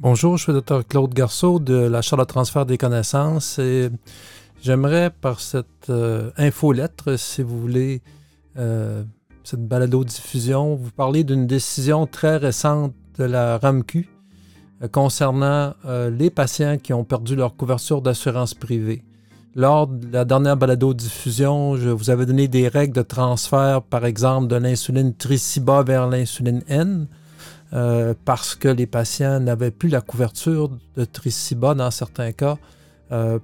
Bonjour, je suis le Dr Claude Garceau de la Charlotte Transfert des connaissances et j'aimerais par cette euh, infolettre, si vous voulez, euh, cette balado-diffusion, vous parler d'une décision très récente de la RAMQ euh, concernant les patients qui ont perdu leur couverture d'assurance privée. Lors de la dernière balado-diffusion, je vous avais donné des règles de transfert, par exemple, de l'insuline Triciba vers l'insuline N. Euh, parce que les patients n'avaient plus la couverture de Triciba dans certains cas euh,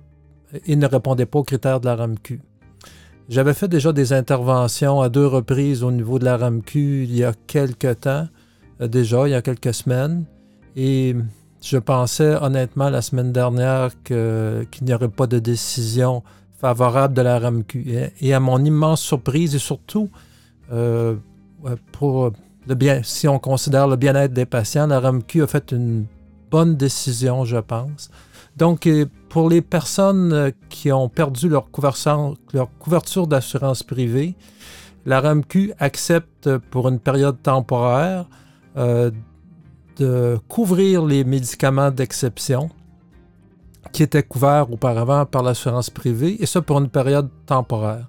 et ne répondaient pas aux critères de la RAMQ. J'avais fait déjà des interventions à deux reprises au niveau de la RAMQ il y a quelques temps, euh, déjà, il y a quelques semaines, et je pensais honnêtement la semaine dernière qu'il n'y aurait pas de décision favorable de la RAMQ. Et, et à mon immense surprise, et surtout pour si on considère le bien-être des patients, la RAMQ a fait une bonne décision, je pense. Donc, euh, pour les personnes euh, qui ont perdu leur couverture, d'assurance privée, la RAMQ accepte pour une période temporaire euh, de couvrir les médicaments d'exception qui étaient couverts auparavant par l'assurance privée, et ça pour une période temporaire.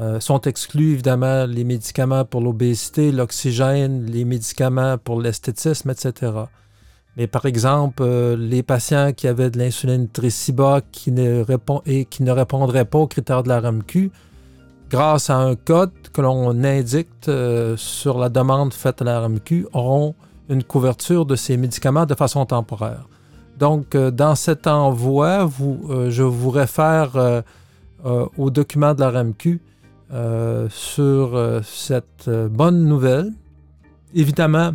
Euh, sont exclus évidemment les médicaments pour l'obésité, l'oxygène, les médicaments pour l'esthétisme, etc. Mais par exemple, euh, les patients qui avaient de l'insuline Triciba qui ne et qui ne répondraient pas aux critères de la RAMQ, grâce à un code que l'on indique euh, sur la demande faite à la RAMQ, auront une couverture de ces médicaments de façon temporaire. Donc, dans cet envoi, je vous réfère au document de la RAMQ euh, sur euh, cette euh, bonne nouvelle. Évidemment,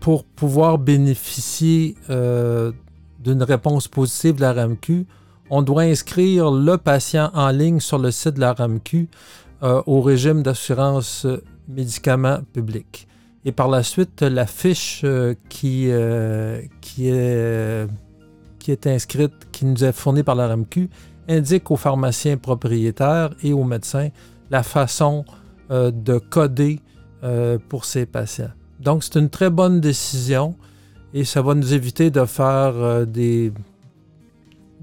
pour pouvoir bénéficier d'une réponse positive de la RAMQ, on doit inscrire le patient en ligne sur le site de la RAMQ au régime d'assurance médicaments publics. Et par la suite, la fiche qui, qui, est, qui est inscrite, qui nous est fournie par la RAMQ, indique aux pharmaciens propriétaires et aux médecins la façon euh, de coder euh, pour ces patients. Donc, c'est une très bonne décision et ça va nous éviter de faire euh, des...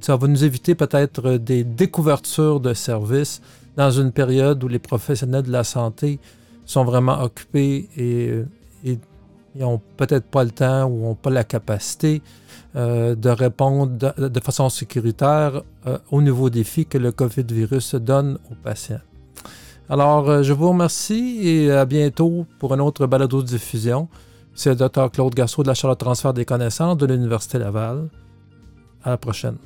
Ça va nous éviter peut-être des découvertures de services dans une période où les professionnels de la santé sont vraiment occupés et, et n'ont peut-être pas le temps ou n'ont pas la capacité euh, de répondre de, façon sécuritaire euh, aux nouveaux défis que le COVID-virus donne aux patients. Alors, euh, je vous remercie et à bientôt pour une autre balado diffusion. C'est le Dr Claude Gassot de la Charlotte Transfert des connaissances de l'Université Laval. À la prochaine.